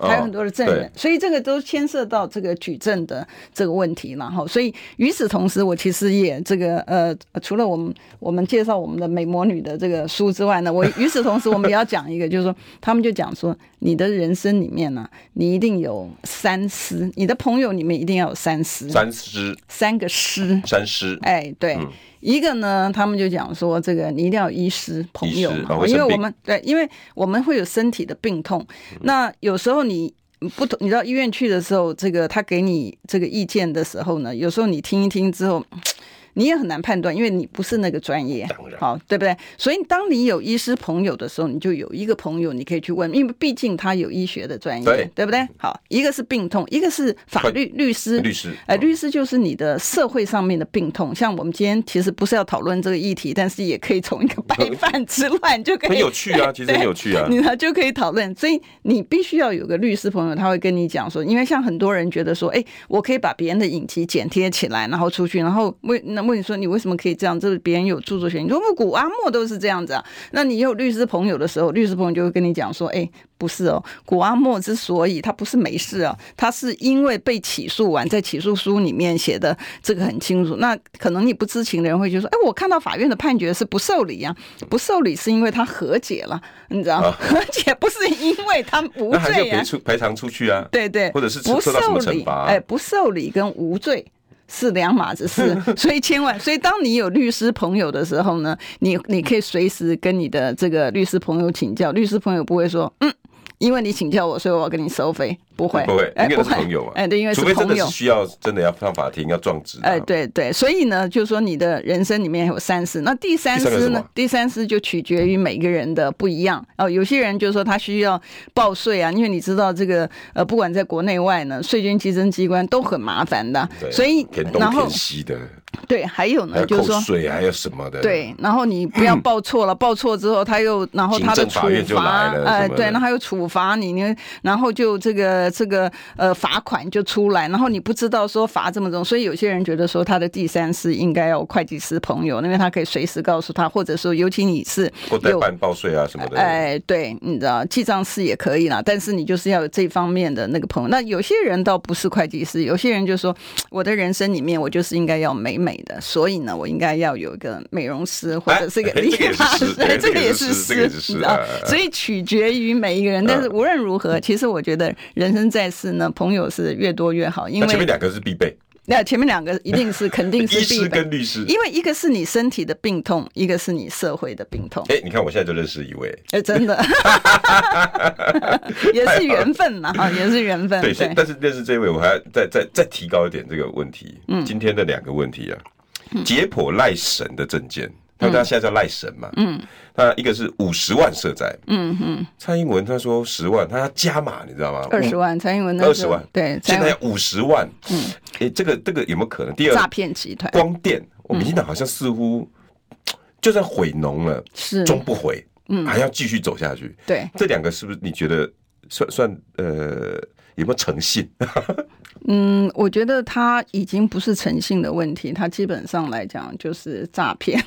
还有很多的证人，所以这个都牵涉到这个举证的这个问题了哈。所以与此同时，我其实也这个呃，除了我们我们介绍我们的美魔女的这个书之外呢，我 *laughs* 与此同时我们也要讲一个，就是说他们就讲说，你的人生里面呢，你一定有三思，你的朋友里面一定要有三思，三思，三个师，三思，哎，对。嗯一个呢，他们就讲说，这个你一定要医师朋友，因为我们对，因为我们会有身体的病痛，那有时候你不同，你到医院去的时候，这个他给你这个意见的时候呢，有时候你听一听之后。你也很难判断，因为你不是那个专业，好，对不对？所以当你有医师朋友的时候，你就有一个朋友你可以去问，因为毕竟他有医学的专业，对，对不对？好，一个是病痛，一个是法律律师，律师，哎，律师就是你的社会上面的病痛。像我们今天其实不是要讨论这个议题，但是也可以从一个白饭之乱就可以很有趣啊，*laughs* 其实很有趣啊，你呢就可以讨论。所以你必须要有个律师朋友，他会跟你讲说，因为像很多人觉得说，哎，我可以把别人的影集剪贴起来，然后出去，然后为那。问你说你为什么可以这样？这是别人有著作权。你说谷阿莫都是这样子啊？那你有律师朋友的时候，律师朋友就会跟你讲说：“哎，不是哦，古阿莫之所以他不是没事啊，他是因为被起诉完，在起诉书里面写的这个很清楚。那可能你不知情的人会就说：哎，我看到法院的判决是不受理啊，不受理是因为他和解了，你知道吗？*laughs* 和解不是因为他无罪啊，赔出赔偿出去啊，对对，或者是不受到什么惩罚？哎，不受理跟无罪。”是两码子事，*laughs* 所以千万，所以当你有律师朋友的时候呢，你你可以随时跟你的这个律师朋友请教，律师朋友不会说嗯。因为你请教我，所以我要跟你收费，不会，不会，应该是朋友嘛。哎，对，因为是朋友，除非真的需要，真的要上法庭，要状纸。哎，对对，所以呢，就是说你的人生里面有三思，那第三思呢？第三思就取决于每个人的不一样哦。有些人就是说他需要报税啊，因为你知道这个呃，不管在国内外呢，税捐稽征机关都很麻烦的，所以然后。对，还有呢，就是说水还有什么的？对，然后你不要报错了，报错之后他又，然后他的处罚，哎，对，然后他又处罚你，你然后就这个这个呃罚款就出来，然后你不知道说罚这么重，所以有些人觉得说他的第三是应该要会计师朋友，因为他可以随时告诉他，或者说尤其你是有代办报税啊什么的，哎，对，你知道记账师也可以啦，但是你就是要有这方面的那个朋友。那有些人倒不是会计师，有些人就说我的人生里面我就是应该要美美的，所以呢，我应该要有一个美容师或者是一个理发师，这个也是 *laughs* 师，你知道，所以取决于每一个人。但是无论如何，其实我觉得人生在世呢，朋友是越多越好，因为前面两个是必备。那前面两个一定是 *laughs* 肯定是。医师跟律师，因为一个是你身体的病痛，一个是你社会的病痛。哎，你看我现在就认识一位，哎，真的，*laughs* 也是缘分嘛，哈，也是缘分。对，但是认识这位，我还要再再再提高一点这个问题。嗯，今天的两个问题啊。解剖赖神的证件，他他现在叫赖神嘛？嗯，他一个是五十万社债，嗯嗯，蔡英文他说十万，他要加码，你知道吗？二十万，蔡英文二十万，对，现在要五十万，嗯，哎，这个这个有没有可能？第二，诈骗集团，光电，我们现在好像似乎 *tsk* 就算毁农了，是。终不悔，嗯，还要继续走下去，对，这两个是不是你觉得算算呃有没有诚信？*laughs* 嗯，我觉得他已经不是诚信的问题，他基本上来讲就是诈骗。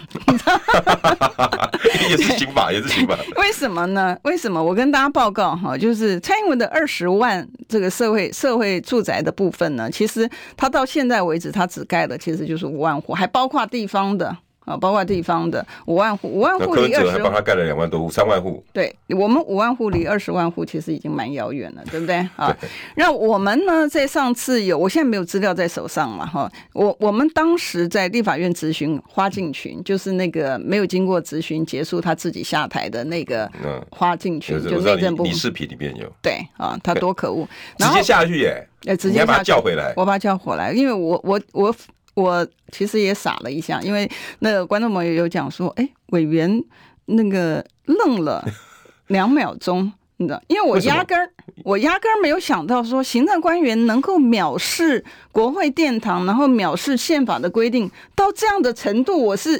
*laughs* 也是刑法，也是刑法。*laughs* 为什么呢？为什么？我跟大家报告哈，就是蔡英文的二十万这个社会社会住宅的部分呢，其实他到现在为止，他只盖的其实就是五万户，还包括地方的。啊，包括地方的五万户，五万户离二十，还帮他盖了两万多户，三万户。对，我们五万户离二十万户其实已经蛮遥远了，对不对？*laughs* 啊，那我们呢，在上次有，我现在没有资料在手上嘛，哈，我我们当时在立法院质询花敬群，就是那个没有经过质询结束他自己下台的那个花敬群，嗯、就是内政部。你视频里面有。对啊，他多可恶，直接下去耶！哎，直接把他叫回来，我把他叫回来，因为我我我。我其实也傻了一下，因为那个观众朋友有讲说，哎，委员那个愣了 *laughs* 两秒钟，你知道？因为我压根儿我压根儿没有想到说，行政官员能够藐视国会殿堂，然后藐视宪法的规定到这样的程度，我是，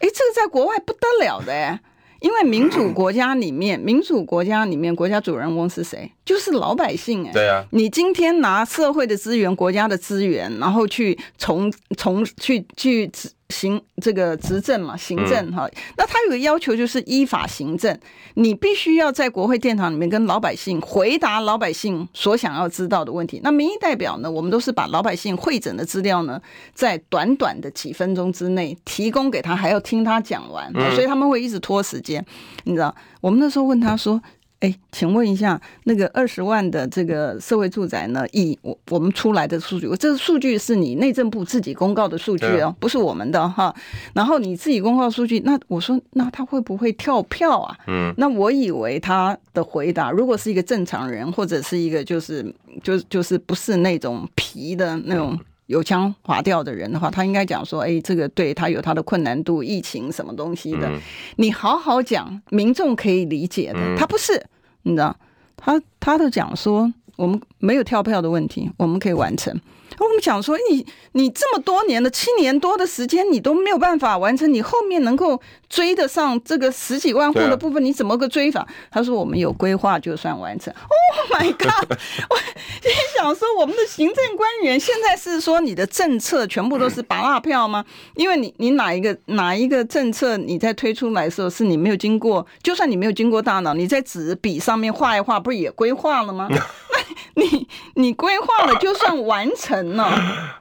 哎，这个在国外不得了的哎。因为民主国家里面，*coughs* 民主国家里面，国家主人翁是谁？就是老百姓哎。对啊。你今天拿社会的资源、国家的资源，然后去从从去去。行这个执政嘛，行政哈，那他有个要求就是依法行政，你必须要在国会殿堂里面跟老百姓回答老百姓所想要知道的问题。那民意代表呢，我们都是把老百姓会诊的资料呢，在短短的几分钟之内提供给他，还要听他讲完，所以他们会一直拖时间，你知道？我们那时候问他说。哎，请问一下，那个二十万的这个社会住宅呢？以我我们出来的数据，这个数据是你内政部自己公告的数据哦，不是我们的哈。然后你自己公告数据，那我说，那他会不会跳票啊？嗯，那我以为他的回答，如果是一个正常人，或者是一个就是就就是不是那种皮的那种。油腔滑调的人的话，他应该讲说：“哎，这个对他有他的困难度，疫情什么东西的，嗯、你好好讲，民众可以理解的。嗯、他不是，你知道，他他都讲说，我们没有跳票的问题，我们可以完成。”我们想说，你你这么多年的七年多的时间，你都没有办法完成，你后面能够追得上这个十几万户的部分，你怎么个追法？他说我们有规划就算完成。Oh my god！*laughs* 我心想说，我们的行政官员现在是说你的政策全部都是拔蜡票吗？因为你你哪一个哪一个政策你在推出来的时候是你没有经过，就算你没有经过大脑，你在纸笔上面画一画，不是也规划了吗？*laughs* *laughs* 你你规划了就算完成了，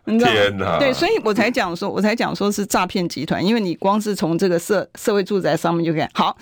你知道？天哪！对，所以我才讲说，我才讲说是诈骗集团，因为你光是从这个社社会住宅上面就可以。好，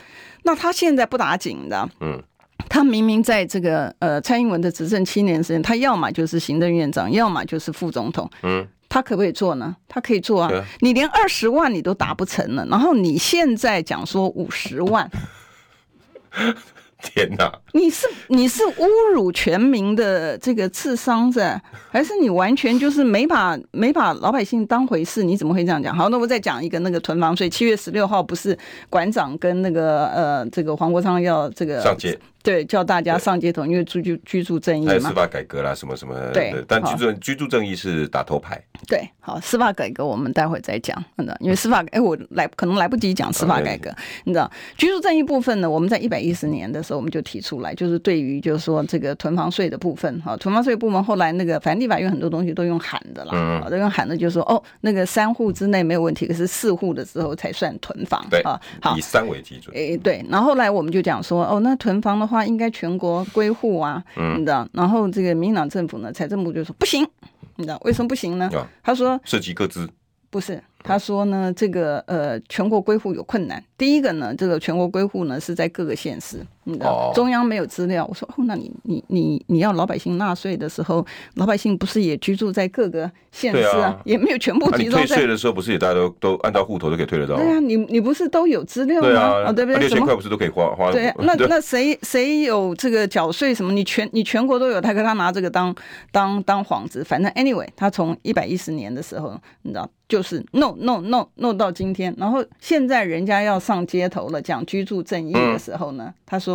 那他现在不打紧的，嗯，他明明在这个呃蔡英文的执政七年时间，他要么就是行政院长，要么就是副总统，嗯。他可不可以做呢？他可以做啊！啊你连二十万你都达不成了，然后你现在讲说五十万。*laughs* 天哪！你是你是侮辱全民的这个智商是，还是你完全就是没把没把老百姓当回事？你怎么会这样讲？好，那我再讲一个那个囤房税。七月十六号不是馆长跟那个呃这个黄国昌要这个上街。对，叫大家上街头，因为居住居住正义嘛，还有司法改革啦，什么什么。对，但居住居住正义是打头牌。对，好，司法改革我们待会再讲，真的，因为司法，哎，我来可能来不及讲司法改革，你知道，居住正义部分呢，我们在一百一十年的时候我们就提出来，就是对于就是说这个囤房税的部分，哈，囤房税部门后来那个反正立法院很多东西都用喊的啦，都用喊的，就是说哦，那个三户之内没有问题，可是四户的时候才算囤房，对啊，好，以三为基准，诶，对，然后后来我们就讲说，哦，那囤房的话应该全国。归户啊，你知道？然后这个民进党政府呢，财政部就说不行，你知道为什么不行呢？他说涉及各资，不是。他说呢，这个呃，全国归户有困难。第一个呢，这个全国归户呢是在各个县市，你知道，中央没有资料。我说哦，那你你你你要老百姓纳税的时候，老百姓不是也居住在各个县市啊？也没有全部集中在。退税的时候不是也大家都都按照户头都可以退得到？对啊，你你不是都有资料吗？啊，对不对？六千块不是都可以花花？*laughs* 对，那那谁谁有这个缴税什么？你全你全国都有，他跟他拿这个当当当幌子。反正 anyway，他从一百一十年的时候，你知道。就是 no no no no 到今天，然后现在人家要上街头了，讲居住正义的时候呢，他说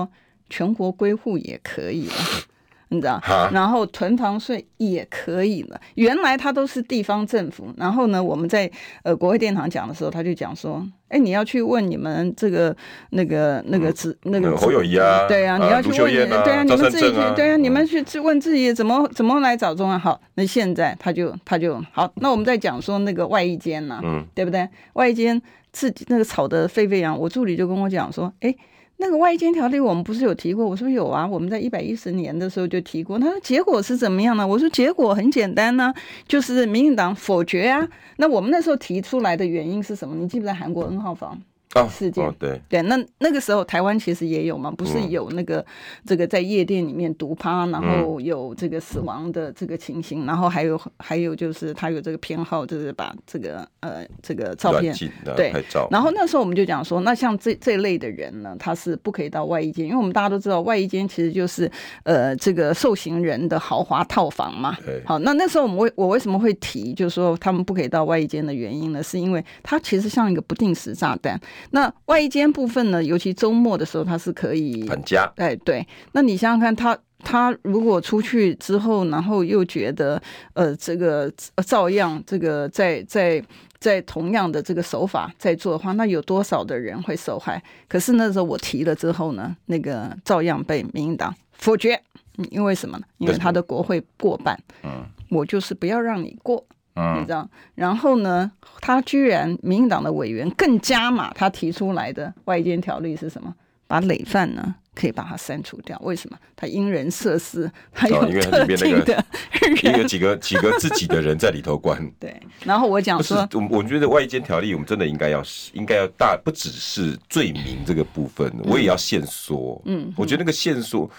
全国归户也可以了。*laughs* 你知道，然后囤房税也可以了。原来它都是地方政府，然后呢，我们在呃国会殿堂讲的时候，他就讲说，哎，你要去问你们这个那个那个自那个侯友宜啊，对啊，你要去问你，对啊，你们自己去，对啊，你们去去问自己怎么怎么来找中央。好，那现在他就他就好，那我们再讲说那个外役监呐，嗯，对不对？外衣间自己那个吵得沸沸扬，我助理就跟我讲说，哎。那个外间条例我们不是有提过？我说有啊，我们在一百一十年的时候就提过。他说结果是怎么样呢？我说结果很简单呢、就是民进党否决啊。那我们那时候提出来的原因是什么？你记不记得韩国 N 号房？事件、哦哦、对对，那那个时候台湾其实也有嘛，不是有那个这个在夜店里面毒趴，然后有这个死亡的这个情形，然后还有还有就是他有这个偏好，就是把这个呃这个照片对拍照，然后那时候我们就讲说，那像这这类的人呢，他是不可以到外衣间，因为我们大家都知道外衣间其实就是呃这个受刑人的豪华套房嘛。好，那那时候我们为我为什么会提，就是说他们不可以到外衣间的原因呢？是因为它其实像一个不定时炸弹。那外役监部分呢，尤其周末的时候，他是可以返家。哎，对。那你想想看，他他如果出去之后，然后又觉得呃，这个照样这个在在在同样的这个手法在做的话，那有多少的人会受害？可是那时候我提了之后呢，那个照样被民进党否决。因为什么呢？因为他的国会过半。嗯。我就是不要让你过。你知道，然后呢，他居然民进党的委员更加码，他提出来的外间条例是什么？把累犯呢可以把它删除掉。为什么？他因人设施，他有特定的人，因为几个几个自己的人在里头关。*laughs* 对，然后我讲说，我我觉得外间条例我们真的应该要应该要大，不只是罪名这个部分，我也要限缩。嗯，我觉得那个限缩。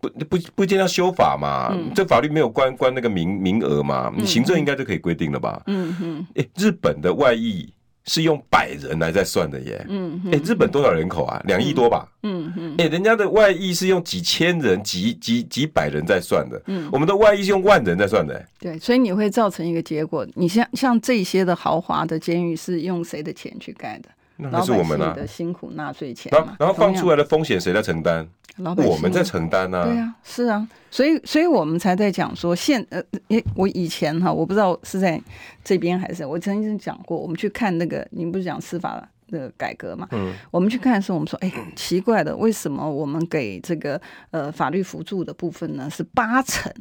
不不不一定要修法嘛？嗯、这法律没有关关那个名名额嘛？你行政应该就可以规定了吧？嗯嗯。哎、欸，日本的外溢是用百人来在算的耶。嗯哼。哎、欸，日本多少人口啊？两亿多吧？嗯嗯。哎、欸，人家的外溢是用几千人、几几几百人在算的。嗯。我们的外溢是用万人在算的。对，所以你会造成一个结果，你像像这些的豪华的监狱是用谁的钱去盖的？那是我们的辛苦纳税钱。然后，然后放出来的风险谁在承担？老百姓，我们在承担啊。对啊，是啊，所以，所以我们才在讲说现，现呃，诶，我以前哈，我不知道是在这边还是我曾经讲过，我们去看那个，您不是讲司法的改革嘛？嗯，我们去看的时候，我们说，哎，奇怪的，为什么我们给这个呃法律辅助的部分呢，是八成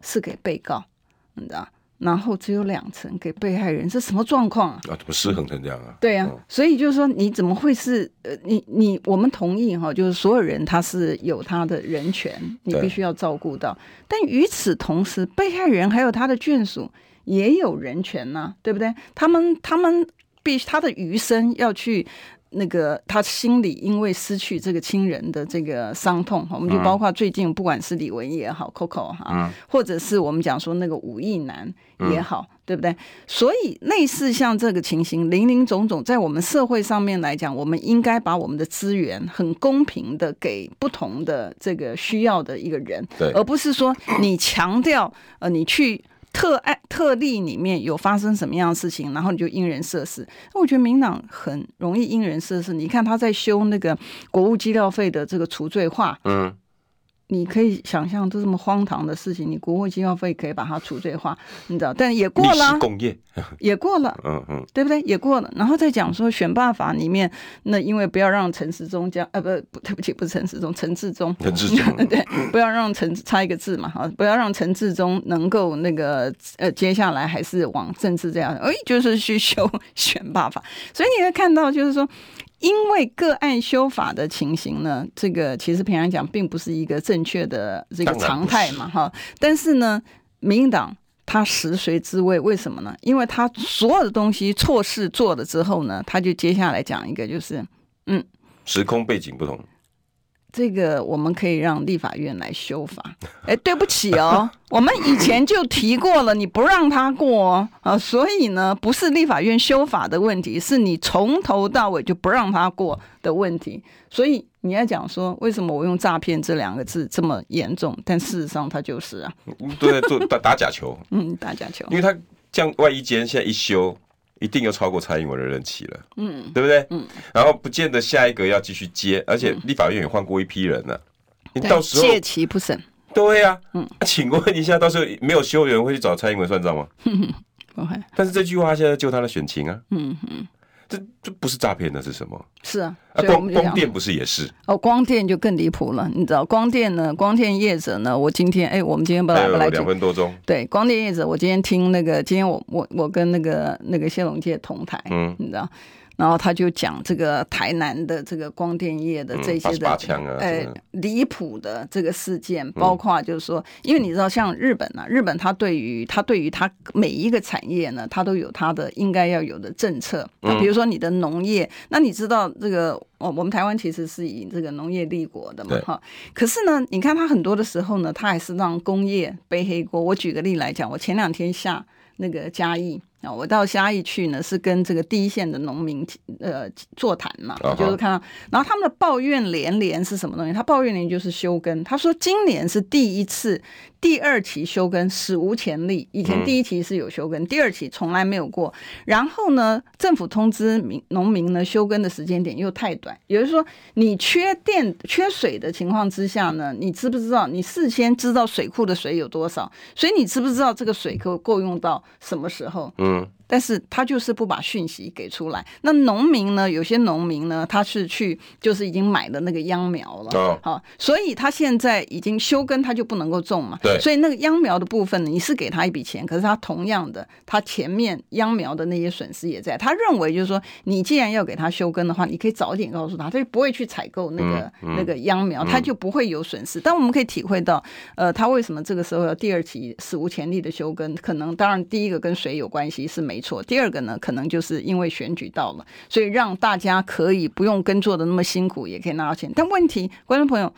是给被告，你知道？然后只有两成给被害人，这什么状况啊？啊，怎么失衡成这样啊？对啊，所以就是说，你怎么会是呃，你你我们同意哈，就是所有人他是有他的人权，你必须要照顾到。但与此同时，被害人还有他的眷属也有人权呐，对不对？他们他们必须他的余生要去那个他心里因为失去这个亲人的这个伤痛，我们就包括最近不管是李玟也好，Coco 哈，嗯、或者是我们讲说那个武艺男也好，嗯、对不对？所以类似像这个情形，林林总总，在我们社会上面来讲，我们应该把我们的资源很公平的给不同的这个需要的一个人，对，而不是说你强调呃，你去。特案特例里面有发生什么样的事情，然后你就因人设事。我觉得民党很容易因人设事。你看他在修那个国务机料费的这个除罪化，嗯。你可以想象，这这么荒唐的事情，你国会机要费可以把它除罪化，你知道？但也过了，工业也过了，*laughs* 嗯嗯，对不对？也过了。然后再讲说选罢法里面，那因为不要让陈时中这样，呃，不不，对不起，不是陈时中，陈志忠，陈志忠，*laughs* 对，不要让陈差一个字嘛，哈，不要让陈志忠能够那个呃，接下来还是往政治这样，哎，就是去 *laughs* 修选罢法。所以你会看到，就是说。因为个案修法的情形呢，这个其实平常讲并不是一个正确的这个常态嘛，哈。但是呢，民进党他食髓知味，为什么呢？因为他所有的东西错事做了之后呢，他就接下来讲一个，就是嗯，时空背景不同。这个我们可以让立法院来修法。*laughs* 哎，对不起哦，*laughs* 我们以前就提过了，你不让他过啊，所以呢，不是立法院修法的问题，是你从头到尾就不让他过的问题。所以你要讲说，为什么我用诈骗这两个字这么严重？但事实上，他就是啊，*laughs* 对，做打打假球，嗯，打假球，因为他这样万一今天现在一修。一定又超过蔡英文的任期了，嗯，对不对？嗯，然后不见得下一个要继续接，而且立法院也换过一批人了，你到时候借期不审，对呀，嗯，请问一下，到时候没有修的人会去找蔡英文算账吗？*laughs* 不会。但是这句话现在救他的选情啊，嗯哼。这这不是诈骗，那是什么？是啊，啊光光电不是也是？哦，光电就更离谱了，你知道？光电呢？光电业者呢？我今天哎，我们今天不来不来？两分多钟。对，光电业者，我今天听那个，今天我我我跟那个那个谢龙介同台，嗯，你知道？然后他就讲这个台南的这个光电业的这些的，呃，离谱的这个事件，包括就是说，因为你知道，像日本呢，日本它对于它对于它每一个产业呢，它都有它的应该要有的政策。比如说你的农业，那你知道这个，我我们台湾其实是以这个农业立国的嘛，哈。可是呢，你看它很多的时候呢，它还是让工业背黑锅。我举个例来讲，我前两天下那个嘉义。我到嘉义去呢，是跟这个第一线的农民呃座谈嘛，就是看到，然后他们的抱怨连连是什么东西？他抱怨连就是休耕，他说今年是第一次。第二期休耕史无前例，以前第一期是有休耕，第二期从来没有过。然后呢，政府通知民农民呢，休耕的时间点又太短，也就是说，你缺电、缺水的情况之下呢，你知不知道？你事先知道水库的水有多少，所以你知不知道这个水够够用到什么时候？嗯。但是他就是不把讯息给出来。那农民呢？有些农民呢，他是去就是已经买了那个秧苗了，好、哦，所以他现在已经休耕，他就不能够种嘛。对。所以那个秧苗的部分呢，你是给他一笔钱，可是他同样的，他前面秧苗的那些损失也在。他认为就是说，你既然要给他休耕的话，你可以早点告诉他，他就不会去采购那个、嗯嗯、那个秧苗，他就不会有损失。嗯、但我们可以体会到，呃，他为什么这个时候要第二期史无前例的休耕？可能当然第一个跟水有关系是没错，第二个呢，可能就是因为选举到了，所以让大家可以不用耕作的那么辛苦，也可以拿到钱。但问题，观众朋友，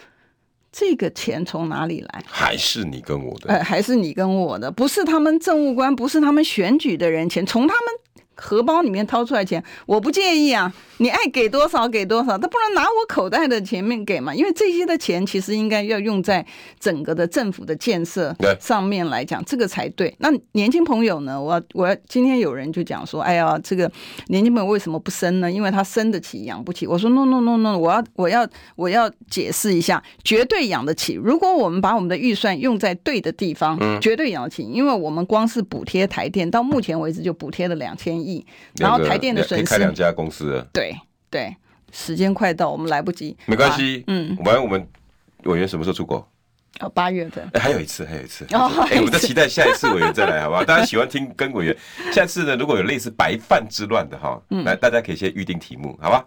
这个钱从哪里来？还是你跟我的？呃，还是你跟我的？不是他们政务官，不是他们选举的人钱，从他们荷包里面掏出来钱，我不介意啊。你爱给多少给多少，他不能拿我口袋的前面给嘛？因为这些的钱其实应该要用在整个的政府的建设上面来讲，这个才对。那年轻朋友呢？我我今天有人就讲说，哎呀，这个年轻朋友为什么不生呢？因为他生得起养不起。我说 no no no no，我要我要我要解释一下，绝对养得起。如果我们把我们的预算用在对的地方，绝对养得起。因为我们光是补贴台电，到目前为止就补贴了两千亿，然后台电的损失开两家公司对。对，时间快到，我们来不及。没关系，嗯，反正我们委员什么时候出国？哦，八月份。哎，还有一次，还有一次。哦，哎，我们在期待下一次委员再来，好不好？大家喜欢听跟委员。下次呢，如果有类似白饭之乱的哈，来，大家可以先预定题目，好吧？